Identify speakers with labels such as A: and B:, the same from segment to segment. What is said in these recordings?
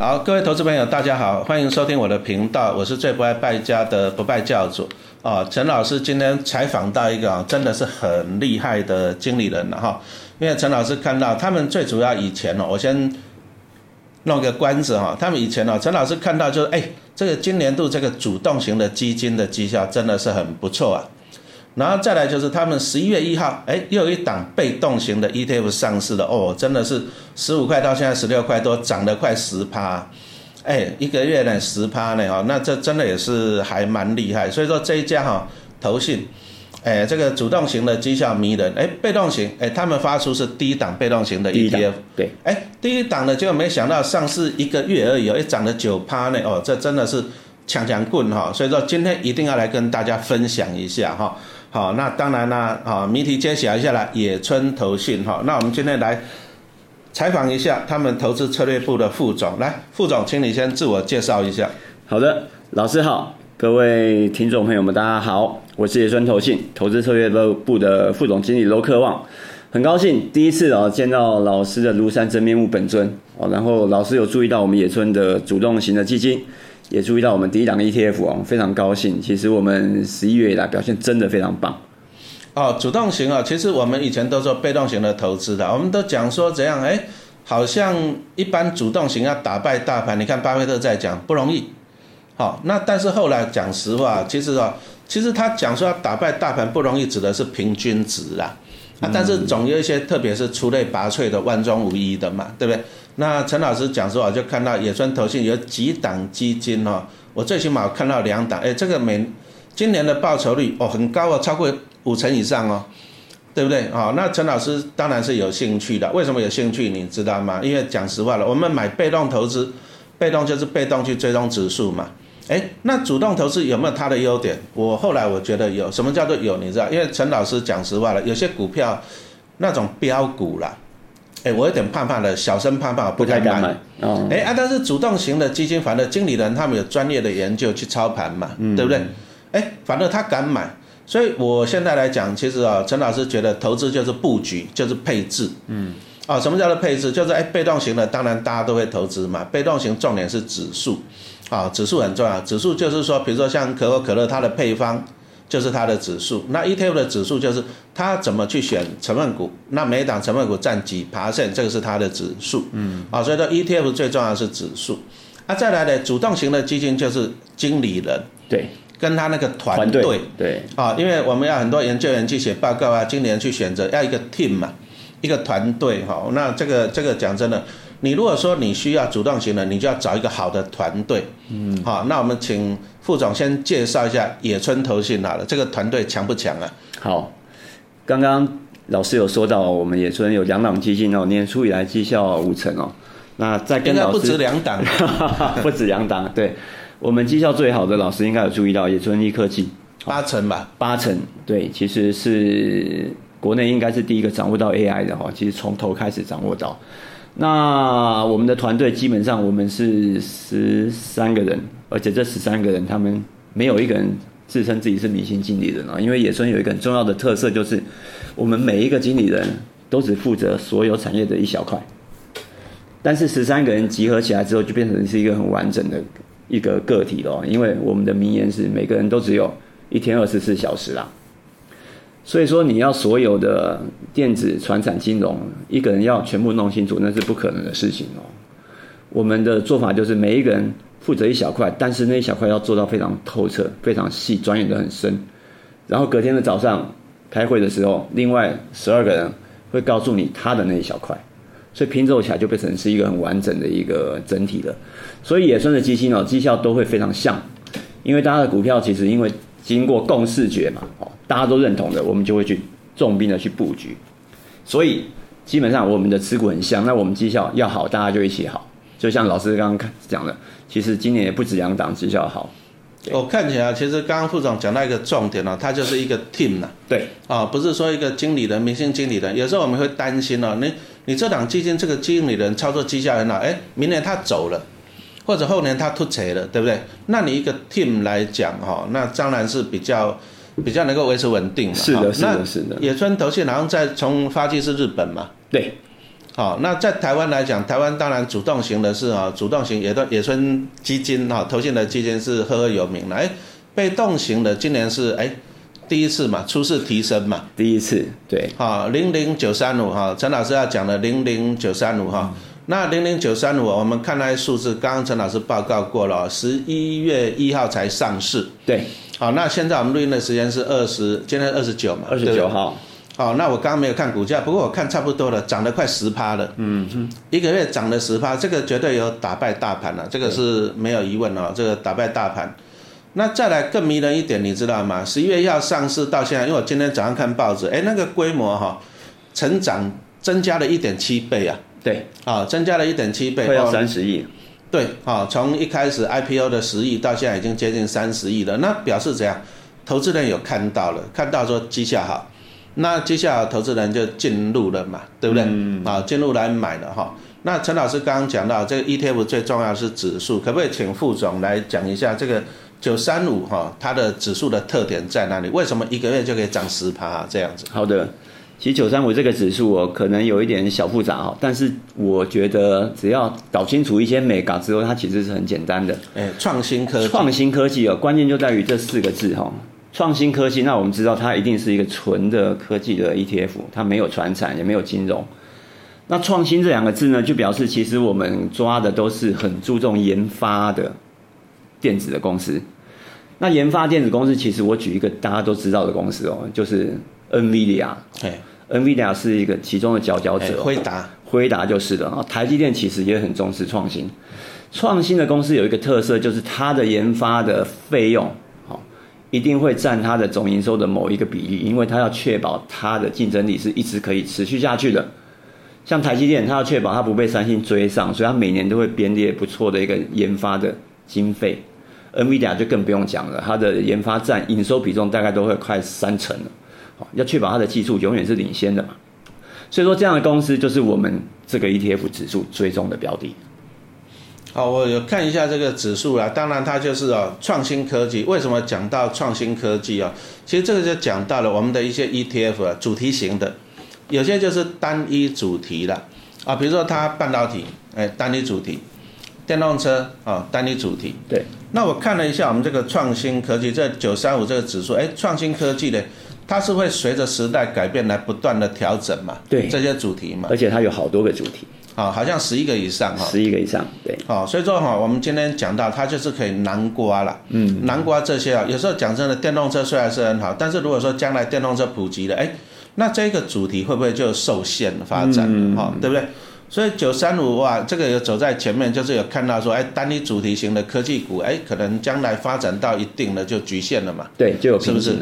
A: 好，各位投资朋友，大家好，欢迎收听我的频道，我是最不爱败家的不败教主啊。陈老师今天采访到一个，真的是很厉害的经理人了哈。因为陈老师看到他们最主要以前哦，我先弄个关子哈，他们以前哦，陈老师看到就是哎，这个今年度这个主动型的基金的绩效真的是很不错啊。然后再来就是他们十一月一号，哎，又有一档被动型的 ETF 上市了哦，真的是十五块到现在十六块多，涨了快十趴，哎，一个月呢十趴呢哦，那这真的也是还蛮厉害。所以说这一家哈投信，哎，这个主动型的绩效迷人，哎，被动型，哎，他们发出是第一档被动型的 ETF，
B: 对，
A: 哎，第一档的结果没想到上市一个月而已，哎，涨了九趴呢，哦，这真的是强强棍哈。所以说今天一定要来跟大家分享一下哈。好，那当然啦，好，谜题揭晓一下啦，野村投信哈，那我们今天来采访一下他们投资策略部的副总，来，副总，请你先自我介绍一下。
B: 好的，老师好，各位听众朋友们，大家好，我是野村投信投资策略部的副总经理罗克旺，很高兴第一次啊见到老师的庐山真面目本尊哦，然后老师有注意到我们野村的主动型的基金。也注意到我们第一档 ETF 哦，非常高兴。其实我们十一月以来表现真的非常棒。
A: 哦，主动型啊，其实我们以前都做被动型的投资的，我们都讲说怎样，哎，好像一般主动型要打败大盘，你看巴菲特在讲不容易。好，那但是后来讲实话，其实啊，其实他讲说要打败大盘不容易，指的是平均值啦。啊，但是总有一些，特别是出类拔萃的、万中无一的嘛，对不对？那陈老师讲说啊，就看到野村投信有几档基金哦，我最起码看到两档，哎，这个每今年的报酬率哦很高哦，超过五成以上哦，对不对？哦，那陈老师当然是有兴趣的，为什么有兴趣？你知道吗？因为讲实话了，我们买被动投资，被动就是被动去追踪指数嘛，哎，那主动投资有没有它的优点？我后来我觉得有什么叫做有？你知道？因为陈老师讲实话了，有些股票那种标股啦。哎，我有点怕怕的，小声怕怕，
B: 不太敢买。哦，
A: 哎啊，但是主动型的基金，反正经理人他们有专业的研究去操盘嘛，对不对？哎，反正他敢买，所以我现在来讲，其实啊，陈老师觉得投资就是布局，就是配置。嗯，啊，什么叫做配置？就是哎，被动型的，当然大家都会投资嘛。被动型重点是指数，啊，指数很重要。指数就是说，比如说像可口可乐，它的配方。就是它的指数，那 ETF 的指数就是它怎么去选成分股，那每档成分股占几 percent，这个是它的指数。嗯，啊，所以说 ETF 最重要的是指数。啊，再来的主动型的基金就是经理人，
B: 对，
A: 跟他那个团队，
B: 对，
A: 啊，因为我们要很多研究员去写报告啊，经理人去选择，要一个 team 嘛，一个团队哈。那这个这个讲真的，你如果说你需要主动型的，你就要找一个好的团队。嗯，好，那我们请。副总先介绍一下野村投信好了，这个团队强不强啊？
B: 好，刚刚老师有说到，我们野村有两档基金哦，年初以来绩效五成哦。那再跟老
A: 师不止两档，
B: 不止两档。对，我们绩效最好的老师应该有注意到野村一科技
A: 八成吧？
B: 八成，对，其实是国内应该是第一个掌握到 AI 的哈，其实从头开始掌握到。那我们的团队基本上我们是十三个人。而且这十三个人，他们没有一个人自称自己是明星经理人啊。因为野村有一个很重要的特色，就是我们每一个经理人都只负责所有产业的一小块，但是十三个人集合起来之后，就变成是一个很完整的一个个体了。因为我们的名言是每个人都只有一天二十四小时啦，所以说你要所有的电子、传产、金融，一个人要全部弄清楚，那是不可能的事情哦。我们的做法就是每一个人。负责一小块，但是那一小块要做到非常透彻、非常细、钻研的很深。然后隔天的早上开会的时候，另外十二个人会告诉你他的那一小块，所以拼凑起来就变成是一个很完整的一个整体了。所以野村的基金哦，绩效都会非常像，因为大家的股票其实因为经过共视觉嘛，哦，大家都认同的，我们就会去重兵的去布局。所以基本上我们的持股很像，那我们绩效要好，大家就一起好。就像老师刚刚讲的。其实今年也不止两档绩效好，
A: 我看起来其实刚刚副总讲到一个重点哦，它就是一个 team 呐，
B: 对，
A: 啊，不是说一个经理人、明星经理人，有时候我们会担心哦，你你这档基金这个经理人操作绩效很好，哎，明年他走了，或者后年他脱财了，对不对？那你一个 team 来讲哈，那当然是比较比较能够维持稳定嘛，
B: 是的，是的，是的。
A: 野村投信好像在从发迹是日本嘛，
B: 对。
A: 好，那在台湾来讲，台湾当然主动型的是啊，主动型也都野村基金哈，投信的基金是赫赫有名的。哎，被动型的今年是哎第一次嘛，初次提升嘛，
B: 第一次对。
A: 好，零零九三五哈，陈老师要讲的零零九三五哈，那零零九三五我们看那些数字，刚刚陈老师报告过了，十一月一号才上市。
B: 对。
A: 好，那现在我们录音的时间是二十，今天二十九嘛，
B: 二十九号。
A: 好，那我刚刚没有看股价，不过我看差不多了，涨了快十趴了。嗯哼，一个月涨了十趴，这个绝对有打败大盘了，这个是没有疑问哦，这个打败大盘。那再来更迷人一点，你知道吗？十一月要上市到现在，因为我今天早上看报纸，哎，那个规模哈，成长增加了一点七倍啊。
B: 对，
A: 啊，增加了一点七倍，
B: 快要三十亿。
A: 对，啊，从一开始 IPO 的十亿到现在已经接近三十亿了，那表示怎样？投资人有看到了，看到说绩效好，那接下来投资人就进入了嘛，对不对？啊，进入来买了哈。那陈老师刚刚讲到这个 ETF 最重要是指数，可不可以请副总来讲一下这个九三五哈它的指数的特点在哪里？为什么一个月就可以涨十趴这样子？
B: 好的。其实九三五这个指数哦，可能有一点小复杂哦，但是我觉得只要搞清楚一些美感之后，它其实是很简单的。
A: 哎，创新科技，
B: 创新科技哦，关键就在于这四个字哈，创新科技。那我们知道它一定是一个纯的科技的 ETF，它没有传产，也没有金融。那创新这两个字呢，就表示其实我们抓的都是很注重研发的电子的公司。那研发电子公司，其实我举一个大家都知道的公司哦，就是 NVIDIA。哎。NVIDIA 是一个其中的佼佼者，
A: 辉达，
B: 辉达就是的啊。台积电其实也很重视创新，创新的公司有一个特色，就是它的研发的费用，好，一定会占它的总营收的某一个比例，因为它要确保它的竞争力是一直可以持续下去的。像台积电，它要确保它不被三星追上，所以它每年都会编列不错的一个研发的经费。NVIDIA 就更不用讲了，它的研发占营收比重大概都会快三成了。要确保它的技术永远是领先的嘛，所以说这样的公司就是我们这个 ETF 指数追踪的标的。
A: 好，我有看一下这个指数啦，当然它就是哦创新科技。为什么讲到创新科技啊？其实这个就讲到了我们的一些 ETF 啊，主题型的，有些就是单一主题的啊，比如说它半导体，哎，单一主题，电动车啊，单一主题。
B: 对。
A: 那我看了一下我们这个创新科技这九三五这个指数，哎，创新科技的。它是会随着时代改变来不断的调整嘛？
B: 对，
A: 这些主题嘛。
B: 而且它有好多个主题，
A: 啊，好像十一个以上哈。
B: 十一个以上，对。
A: 哦，所以说哈，我们今天讲到它就是可以南瓜了。嗯。南瓜这些啊，有时候讲真的，电动车虽然是很好，但是如果说将来电动车普及了，哎，那这个主题会不会就受限发展？哈，对不对？所以九三五哇，这个有走在前面，就是有看到说，哎，单一主题型的科技股，哎，可能将来发展到一定的就局限了嘛。
B: 对，就有
A: 是不是？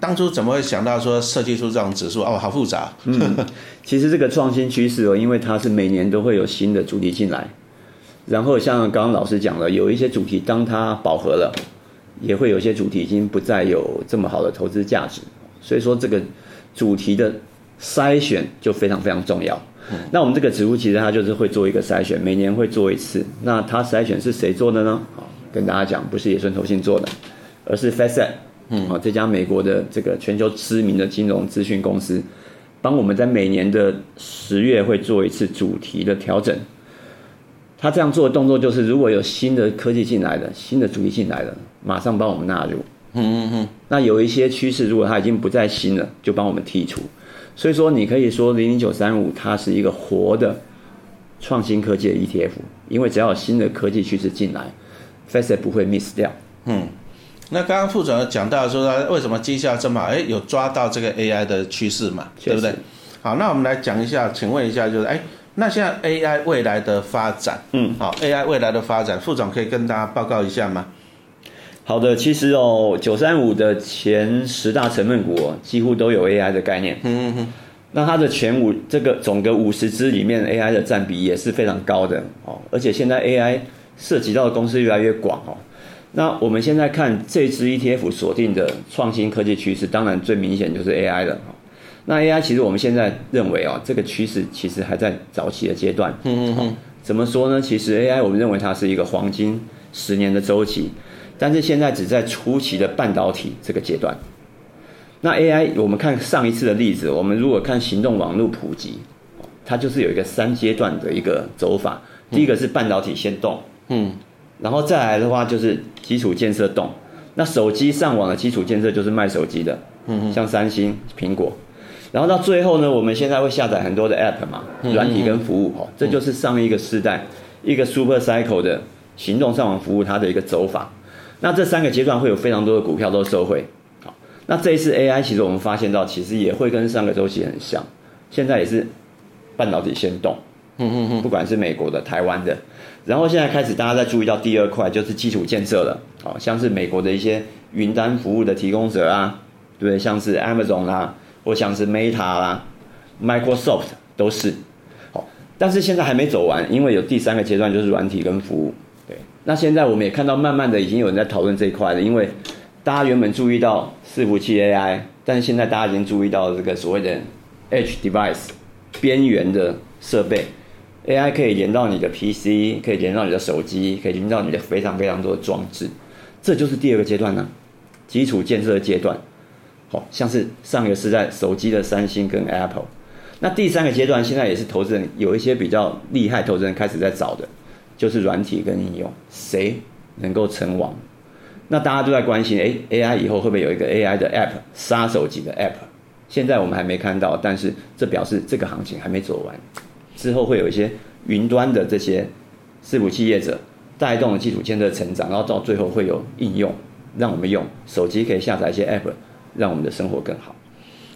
A: 当初怎么会想到说设计出这种指数？哦，好复杂。
B: 嗯，其实这个创新趋势哦，因为它是每年都会有新的主题进来，然后像刚刚老师讲了，有一些主题当它饱和了，也会有些主题已经不再有这么好的投资价值。所以说这个主题的筛选就非常非常重要。那我们这个指数其实它就是会做一个筛选，每年会做一次。那它筛选是谁做的呢？好，跟大家讲，不是野村投信做的，而是 Facet。嗯，好，这家美国的这个全球知名的金融资讯公司，帮我们在每年的十月会做一次主题的调整。他这样做的动作就是，如果有新的科技进来的，新的主题进来了，马上帮我们纳入。嗯嗯嗯。那有一些趋势，如果它已经不再新了，就帮我们剔除。所以说，你可以说零零九三五它是一个活的创新科技的 ETF，因为只要有新的科技趋势进来，Facet 不会 miss 掉。嗯。
A: 那刚刚副总讲到说他为什么绩效这么好？哎，有抓到这个 AI 的趋势嘛？对不对？好，那我们来讲一下，请问一下，就是哎，那现在 AI 未来的发展，嗯，好，AI 未来的发展，副总可以跟大家报告一下吗？
B: 好的，其实哦，九三五的前十大成分股几乎都有 AI 的概念，嗯嗯嗯，那它的前五这个总的五十只里面 AI 的占比也是非常高的哦，而且现在 AI 涉及到的公司越来越广哦。那我们现在看这支 ETF 锁定的创新科技趋势，当然最明显就是 AI 了。那 AI 其实我们现在认为啊，这个趋势其实还在早期的阶段。嗯嗯嗯。怎么说呢？其实 AI 我们认为它是一个黄金十年的周期，但是现在只在初期的半导体这个阶段。那 AI 我们看上一次的例子，我们如果看行动网络普及，它就是有一个三阶段的一个走法。第一个是半导体先动，
A: 嗯，
B: 然后再来的话就是基础建设动。那手机上网的基础建设就是卖手机的，嗯像三星、苹果。然后到最后呢，我们现在会下载很多的 App 嘛，软体跟服务哦，这就是上一个世代一个 Super Cycle 的行动上网服务它的一个走法。那这三个阶段会有非常多的股票都受惠。好，那这一次 AI 其实我们发现到，其实也会跟上个周期很像，现在也是半导体先动，嗯嗯嗯，不管是美国的、台湾的，然后现在开始大家在注意到第二块就是基础建设了，好，像是美国的一些云端服务的提供者啊，对？像是 Amazon 啦。或像是 Meta 啦、Microsoft 都是，好，但是现在还没走完，因为有第三个阶段就是软体跟服务。对，那现在我们也看到，慢慢的已经有人在讨论这一块了，因为大家原本注意到伺服器 AI，但是现在大家已经注意到这个所谓的 Edge Device 边缘的设备，AI 可以连到你的 PC，可以连到你的手机，可以连到你的非常非常多的装置，这就是第二个阶段呢，基础建设的阶段。好像是上一个是在手机的三星跟 Apple，那第三个阶段现在也是投资人有一些比较厉害投资人开始在找的，就是软体跟应用，谁能够成王？那大家都在关心，哎，AI 以后会不会有一个 AI 的 App 杀手级的 App？现在我们还没看到，但是这表示这个行情还没走完，之后会有一些云端的这些伺服器业者带动了基础建设成长，然后到最后会有应用让我们用手机可以下载一些 App。让我们的生活更好。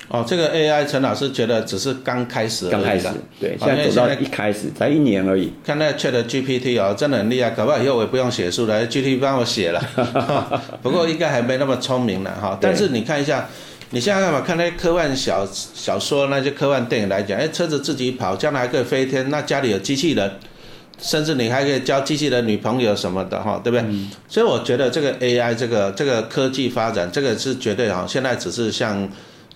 A: 哦，这个 AI，陈老师觉得只是刚开始，
B: 刚开始，对，现在走到一开始才一年而已。
A: 看那 Chat GPT 哦，真的很厉害，搞不好以后我也不用写书了，GPT 帮我写了。不过应该还没那么聪明了哈。但是你看一下，你现在干嘛看那些科幻小小说、那些科幻电影来讲，哎，车子自己跑，将来还可以飞天，那家里有机器人，甚至你还可以交机器人女朋友什么的哈，对不对？所以我觉得这个 AI 这个这个科技发展，这个是绝对哈，现在只是像。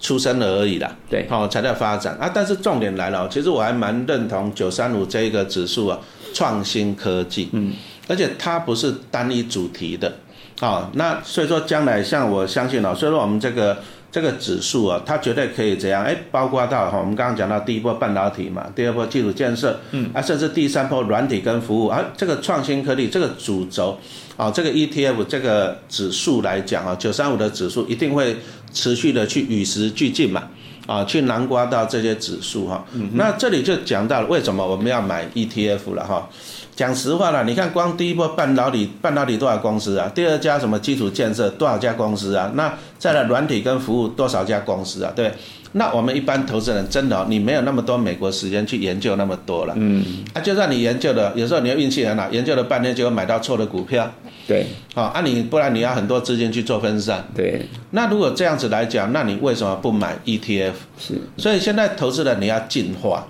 A: 出生了而已啦，
B: 对，
A: 好才在发展啊。但是重点来了，其实我还蛮认同九三五这一个指数啊，创新科技，嗯，而且它不是单一主题的，好，那所以说将来像我相信哦，所以说我们这个这个指数啊，它绝对可以怎样？哎，包括到哈，我们刚刚讲到第一波半导体嘛，第二波基础建设，嗯，啊，甚至第三波软体跟服务，啊，这个创新科技这个主轴，啊，这个 ETF 这个指数来讲啊，九三五的指数一定会。持续的去与时俱进嘛，啊，去南瓜到这些指数哈，那这里就讲到了为什么我们要买 ETF 了哈。讲实话了，你看光第一波半导体，半导体多少公司啊？第二家什么基础建设多少家公司啊？那再来软体跟服务多少家公司啊？对。那我们一般投资人真的，你没有那么多美国时间去研究那么多了。嗯。啊，就算你研究的，有时候你要运气很好，研究了半天就会买到错的股票。
B: 对。
A: 好，啊你不然你要很多资金去做分散。
B: 对。
A: 那如果这样子来讲，那你为什么不买 ETF？
B: 是。
A: 所以现在投资人你要进化，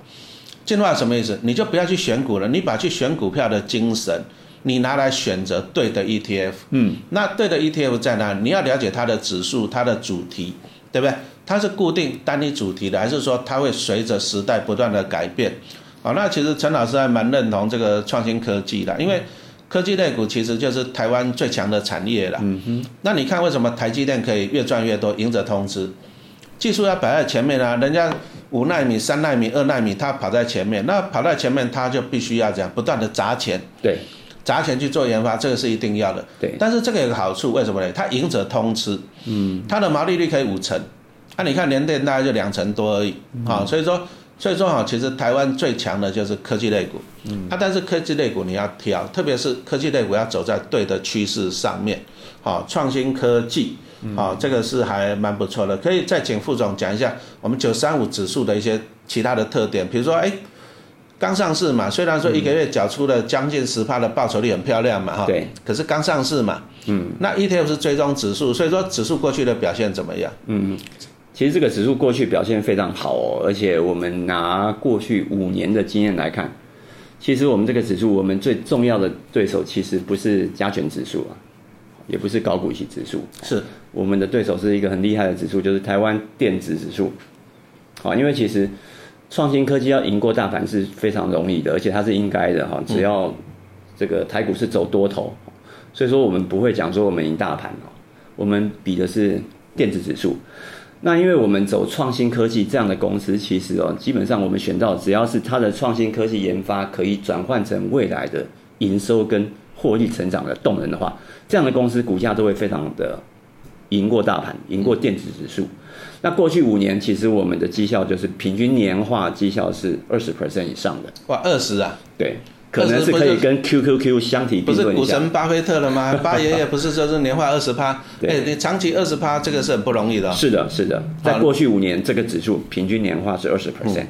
A: 进化什么意思？你就不要去选股了，你把去选股票的精神，你拿来选择对的 ETF。嗯。那对的 ETF 在哪？你要了解它的指数，它的主题，对不对？它是固定单一主题的，还是说它会随着时代不断的改变？好，那其实陈老师还蛮认同这个创新科技的，因为科技类股其实就是台湾最强的产业了。嗯哼。那你看为什么台积电可以越赚越多，赢者通吃？技术要摆在前面啊，人家五纳米、三纳米、二纳米，它跑在前面，那跑在前面，它就必须要这样不断的砸钱。
B: 对。
A: 砸钱去做研发，这个是一定要的。
B: 对。
A: 但是这个有个好处，为什么呢？它赢者通吃。嗯。它的毛利率可以五成。那你看联电大概就两成多而已，好，所以说，所以说哈，其实台湾最强的就是科技类股，嗯，啊，但是科技类股你要挑，特别是科技类股要走在对的趋势上面，好，创新科技，好，这个是还蛮不错的，可以再请副总讲一下我们九三五指数的一些其他的特点，比如说，哎，刚上市嘛，虽然说一个月缴出了将近十帕的报酬率很漂亮嘛，哈，
B: 对，
A: 可是刚上市嘛，嗯，那 ETF 是追踪指数，所以说指数过去的表现怎么样？嗯。
B: 其实这个指数过去表现非常好哦，而且我们拿过去五年的经验来看，其实我们这个指数，我们最重要的对手其实不是加权指数啊，也不是高股息指数，
A: 是
B: 我们的对手是一个很厉害的指数，就是台湾电子指数。好，因为其实创新科技要赢过大盘是非常容易的，而且它是应该的哈，只要这个台股是走多头，所以说我们不会讲说我们赢大盘哦，我们比的是电子指数。那因为我们走创新科技这样的公司，其实哦，基本上我们选到只要是它的创新科技研发可以转换成未来的营收跟获利成长的动能的话，这样的公司股价都会非常的赢过大盘，赢过电子指数。那过去五年，其实我们的绩效就是平均年化绩效是二十 percent 以上的。
A: 哇，二十啊！
B: 对，可能是可以跟 QQQ 相提
A: 不是股
B: 并论一下。
A: 神巴菲特了吗？巴爷爷不是说是年化二十趴？
B: 对
A: 哎，你长期二十趴，这个是很不容易的哦。
B: 是的，是的，在过去五年，这个指数平均年化是二十 percent。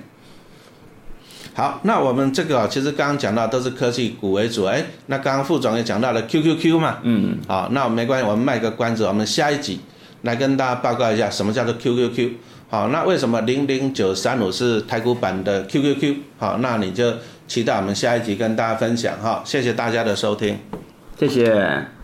A: 好，那我们这个啊其实刚刚讲到都是科技股为主，哎，那刚刚副总也讲到了 QQQ 嘛，
B: 嗯，
A: 好，那没关系，我们卖个关子，我们下一集来跟大家报告一下什么叫做 QQQ。好，那为什么零零九三五是台股版的 QQQ？好，那你就期待我们下一集跟大家分享哈，谢谢大家的收听。
B: 谢谢。